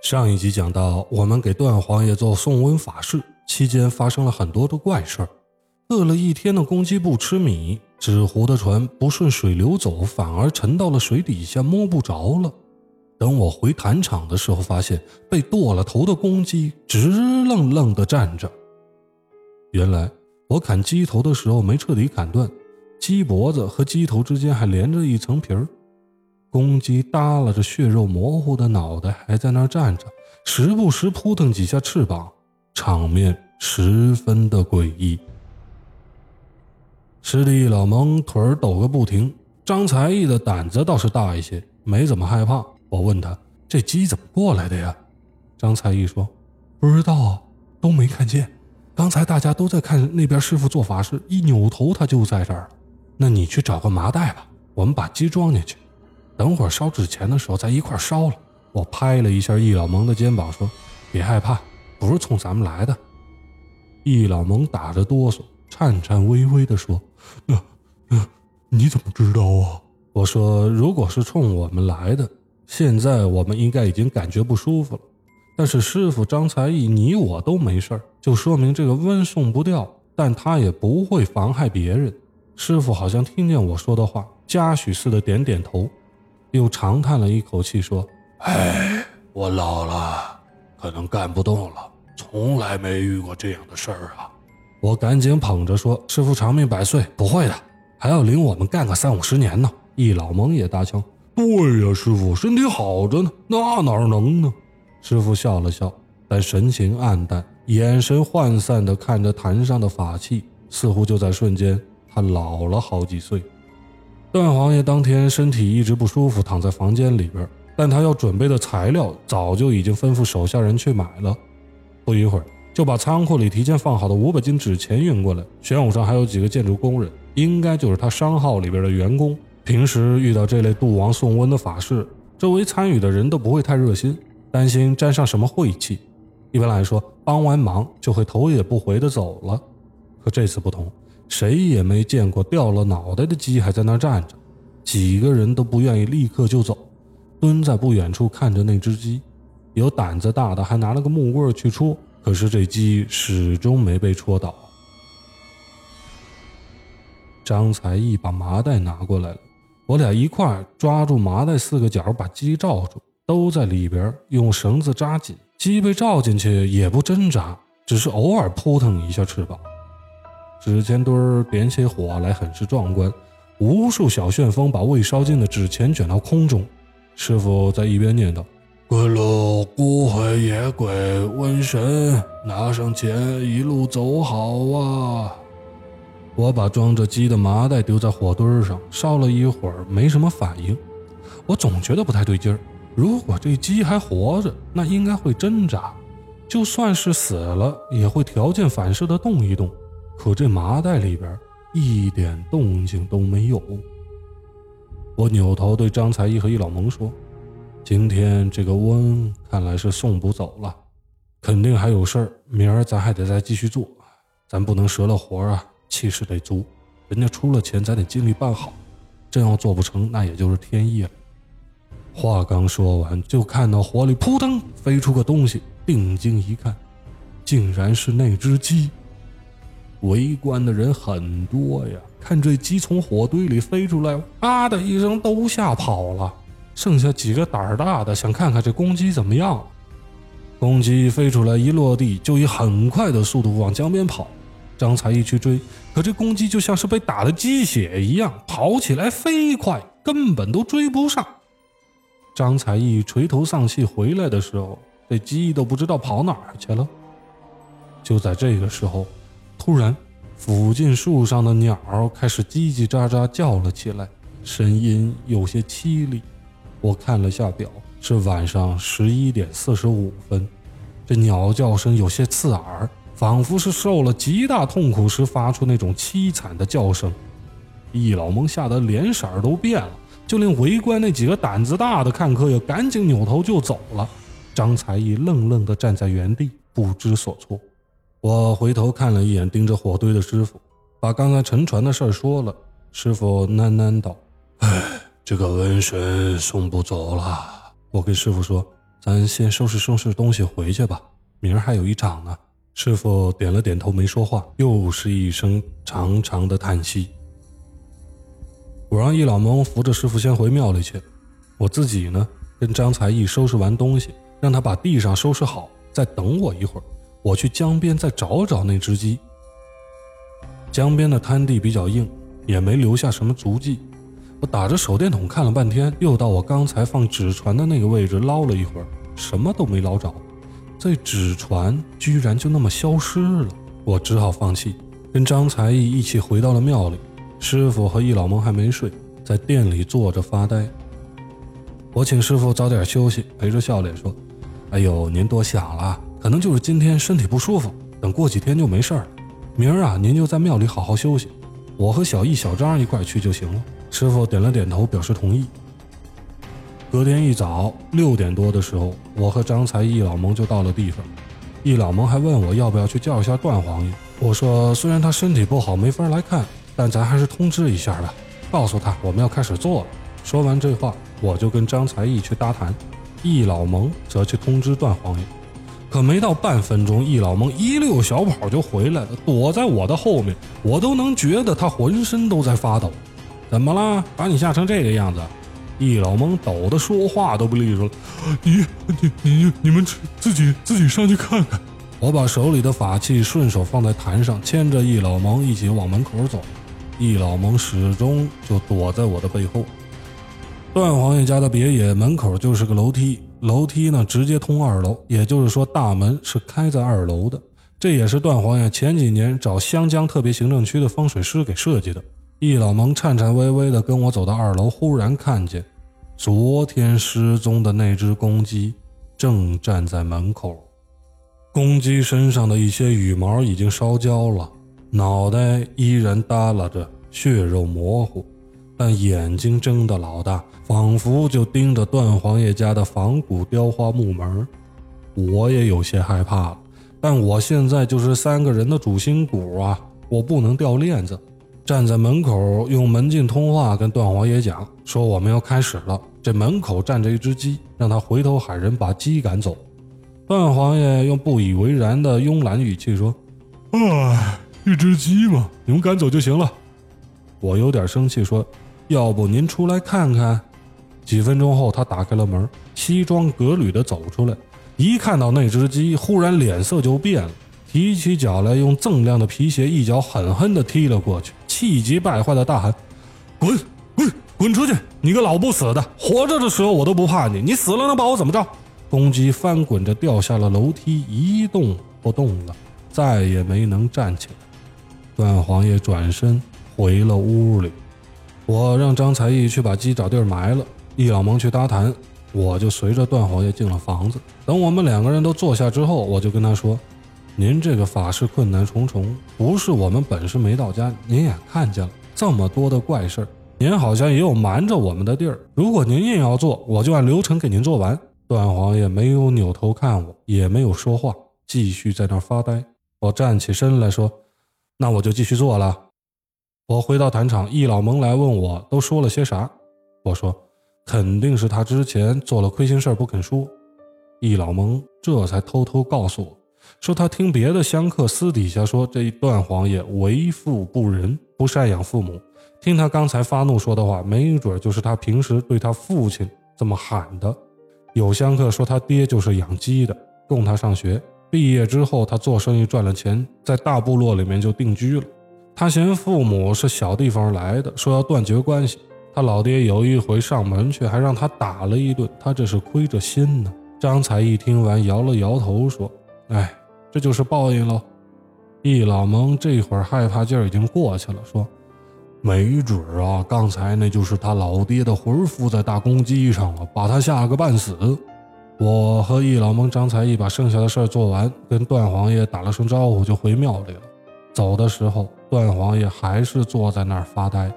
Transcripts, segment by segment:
上一集讲到，我们给段王爷做送瘟法事期间，发生了很多的怪事儿。饿了一天的公鸡不吃米，纸糊的船不顺水流走，反而沉到了水底下，摸不着了。等我回坛场的时候，发现被剁了头的公鸡直愣愣地站着。原来我砍鸡头的时候没彻底砍断，鸡脖子和鸡头之间还连着一层皮儿。公鸡耷拉着血肉模糊的脑袋，还在那儿站着，时不时扑腾几下翅膀，场面十分的诡异。师弟老蒙腿儿抖个不停，张才艺的胆子倒是大一些，没怎么害怕。我问他：“这鸡怎么过来的呀？”张才艺说：“不知道，都没看见。刚才大家都在看那边师傅做法事，一扭头他就在这儿了。那你去找个麻袋吧，我们把鸡装进去。”等会儿烧纸钱的时候，再一块烧了。我拍了一下易老蒙的肩膀，说：“别害怕，不是冲咱们来的。”易老蒙打着哆嗦，颤颤巍巍地说：“那……那你怎么知道啊？”我说：“如果是冲我们来的，现在我们应该已经感觉不舒服了。但是师傅张才艺，你我都没事就说明这个瘟送不掉，但他也不会妨害别人。”师傅好像听见我说的话，嘉许似的点点头。又长叹了一口气，说：“哎，我老了，可能干不动了，从来没遇过这样的事儿啊！”我赶紧捧着说：“师傅长命百岁，不会的，还要领我们干个三五十年呢。”一老蒙也搭腔：“对呀，师傅身体好着呢，那哪能呢？”师傅笑了笑，但神情暗淡，眼神涣散地看着坛上的法器，似乎就在瞬间，他老了好几岁。段王爷当天身体一直不舒服，躺在房间里边，但他要准备的材料早就已经吩咐手下人去买了。不一会儿，就把仓库里提前放好的五百斤纸钱运过来。玄武上还有几个建筑工人，应该就是他商号里边的员工。平时遇到这类渡王送瘟的法事，周围参与的人都不会太热心，担心沾上什么晦气。一般来说，帮完忙就会头也不回的走了。可这次不同。谁也没见过掉了脑袋的鸡还在那站着，几个人都不愿意立刻就走，蹲在不远处看着那只鸡。有胆子大的还拿了个木棍去戳，可是这鸡始终没被戳倒。张才义把麻袋拿过来了，我俩一块抓住麻袋四个角，把鸡罩住，都在里边用绳子扎紧。鸡被罩进去也不挣扎，只是偶尔扑腾一下翅膀。纸钱堆儿点起火来，很是壮观。无数小旋风把未烧尽的纸钱卷到空中。师傅在一边念叨：“归路孤魂野鬼瘟神，拿上钱，一路走好啊！”我把装着鸡的麻袋丢在火堆上，烧了一会儿，没什么反应。我总觉得不太对劲儿。如果这鸡还活着，那应该会挣扎；就算是死了，也会条件反射的动一动。可这麻袋里边一点动静都没有。我扭头对张才艺和易老蒙说：“今天这个瘟看来是送不走了，肯定还有事儿。明儿咱还得再继续做，咱不能折了活啊，气势得足。人家出了钱，咱得尽力办好。真要做不成，那也就是天意了。”话刚说完，就看到火里扑腾飞出个东西，定睛一看，竟然是那只鸡。围观的人很多呀，看这鸡从火堆里飞出来，啊的一声都吓跑了，剩下几个胆儿大的想看看这公鸡怎么样。公鸡飞出来一落地，就以很快的速度往江边跑。张才艺去追，可这公鸡就像是被打的鸡血一样，跑起来飞快，根本都追不上。张才艺垂头丧气回来的时候，这鸡都不知道跑哪儿去了。就在这个时候。突然，附近树上的鸟开始叽叽喳喳叫了起来，声音有些凄厉。我看了下表，是晚上十一点四十五分。这鸟叫声有些刺耳，仿佛是受了极大痛苦时发出那种凄惨的叫声。易老蒙吓得脸色都变了，就连围观那几个胆子大的看客也赶紧扭头就走了。张才艺愣愣地站在原地，不知所措。我回头看了一眼盯着火堆的师傅，把刚才沉船的事儿说了。师傅喃喃道：“哎，这个瘟神送不走了。”我跟师傅说：“咱先收拾收拾东西回去吧，明儿还有一场呢。师傅点了点头，没说话，又是一声长长的叹息。我让易老蒙扶着师傅先回庙里去，我自己呢，跟张才艺收拾完东西，让他把地上收拾好，再等我一会儿，我去江边再找找那只鸡。江边的滩地比较硬，也没留下什么足迹。我打着手电筒看了半天，又到我刚才放纸船的那个位置捞了一会儿，什么都没捞着。这纸船居然就那么消失了，我只好放弃，跟张才艺一起回到了庙里。师傅和易老蒙还没睡，在店里坐着发呆。我请师傅早点休息，陪着笑脸说：“哎呦，您多想了，可能就是今天身体不舒服，等过几天就没事了。明儿啊，您就在庙里好好休息，我和小易、小张一块去就行了。”师傅点了点头，表示同意。隔天一早六点多的时候，我和张才易老蒙就到了地方。易老蒙还问我要不要去叫一下段皇爷。我说虽然他身体不好，没法来看，但咱还是通知一下吧，告诉他我们要开始做了。说完这话，我就跟张才义去搭谈，易老蒙则去通知段皇爷。可没到半分钟，易老蒙一溜小跑就回来了，躲在我的后面，我都能觉得他浑身都在发抖。怎么了？把你吓成这个样子？易老蒙抖得说话都不利索了。你、你、你、你们自自己自己上去看看。我把手里的法器顺手放在坛上，牵着易老蒙一起往门口走。易老蒙始终就躲在我的背后。段王爷家的别野门口就是个楼梯，楼梯呢直接通二楼，也就是说大门是开在二楼的。这也是段王爷前几年找湘江特别行政区的风水师给设计的。易老蒙颤颤巍巍地跟我走到二楼，忽然看见昨天失踪的那只公鸡正站在门口。公鸡身上的一些羽毛已经烧焦了，脑袋依然耷拉着，血肉模糊，但眼睛睁得老大，仿佛就盯着段皇爷家的仿古雕花木门。我也有些害怕了，但我现在就是三个人的主心骨啊，我不能掉链子。站在门口用门禁通话跟段王爷讲说我们要开始了。这门口站着一只鸡，让他回头喊人把鸡赶走。段王爷用不以为然的慵懒语气说：“啊，一只鸡嘛，你们赶走就行了。”我有点生气说：“要不您出来看看？”几分钟后，他打开了门，西装革履的走出来，一看到那只鸡，忽然脸色就变了，提起脚来，用锃亮的皮鞋一脚狠狠地踢了过去。气急败坏的大喊：“滚滚滚出去！你个老不死的，活着的时候我都不怕你，你死了能把我怎么着？”公鸡翻滚着掉下了楼梯，一动不动了，再也没能站起来。段皇爷转身回了屋里，我让张才义去把鸡找地儿埋了，易老蒙去搭谈，我就随着段皇爷进了房子。等我们两个人都坐下之后，我就跟他说。您这个法事困难重重，不是我们本事没到家。您也看见了这么多的怪事儿，您好像也有瞒着我们的地儿。如果您硬要做，我就按流程给您做完。段皇爷没有扭头看我，也没有说话，继续在那儿发呆。我站起身来说：“那我就继续做了。”我回到坛场，易老蒙来问我都说了些啥。我说：“肯定是他之前做了亏心事不肯说。”易老蒙这才偷偷告诉我。说他听别的香客私底下说，这一段皇爷为富不仁，不赡养父母。听他刚才发怒说的话，没准就是他平时对他父亲这么喊的。有香客说他爹就是养鸡的，供他上学。毕业之后，他做生意赚了钱，在大部落里面就定居了。他嫌父母是小地方来的，说要断绝关系。他老爹有一回上门去，还让他打了一顿。他这是亏着心呢。张才一听完，摇了摇头说：“哎。”这就是报应喽。易老蒙这会儿害怕劲儿已经过去了，说：“没准啊，刚才那就是他老爹的魂附在大公鸡上了，把他吓个半死。”我和易老蒙、张才义把剩下的事儿做完，跟段皇爷打了声招呼，就回庙里了。走的时候，段皇爷还是坐在那儿发呆。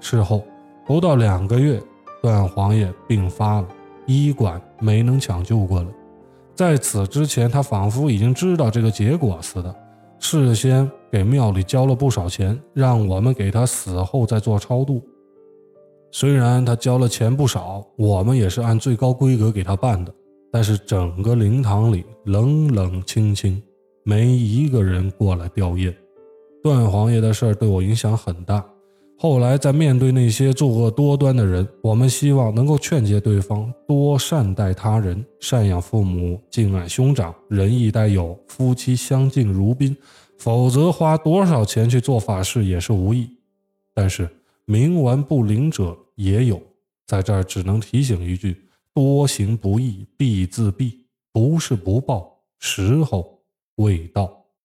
事后不到两个月，段皇爷病发了，医馆没能抢救过来。在此之前，他仿佛已经知道这个结果似的，事先给庙里交了不少钱，让我们给他死后再做超度。虽然他交了钱不少，我们也是按最高规格给他办的，但是整个灵堂里冷冷清清，没一个人过来吊唁。段王爷的事儿对我影响很大。后来在面对那些作恶多端的人，我们希望能够劝诫对方多善待他人，赡养父母，敬爱兄长，仁义待友，夫妻相敬如宾。否则花多少钱去做法事也是无益。但是冥顽不灵者也有，在这儿只能提醒一句：多行不义必自毙，不是不报，时候未到。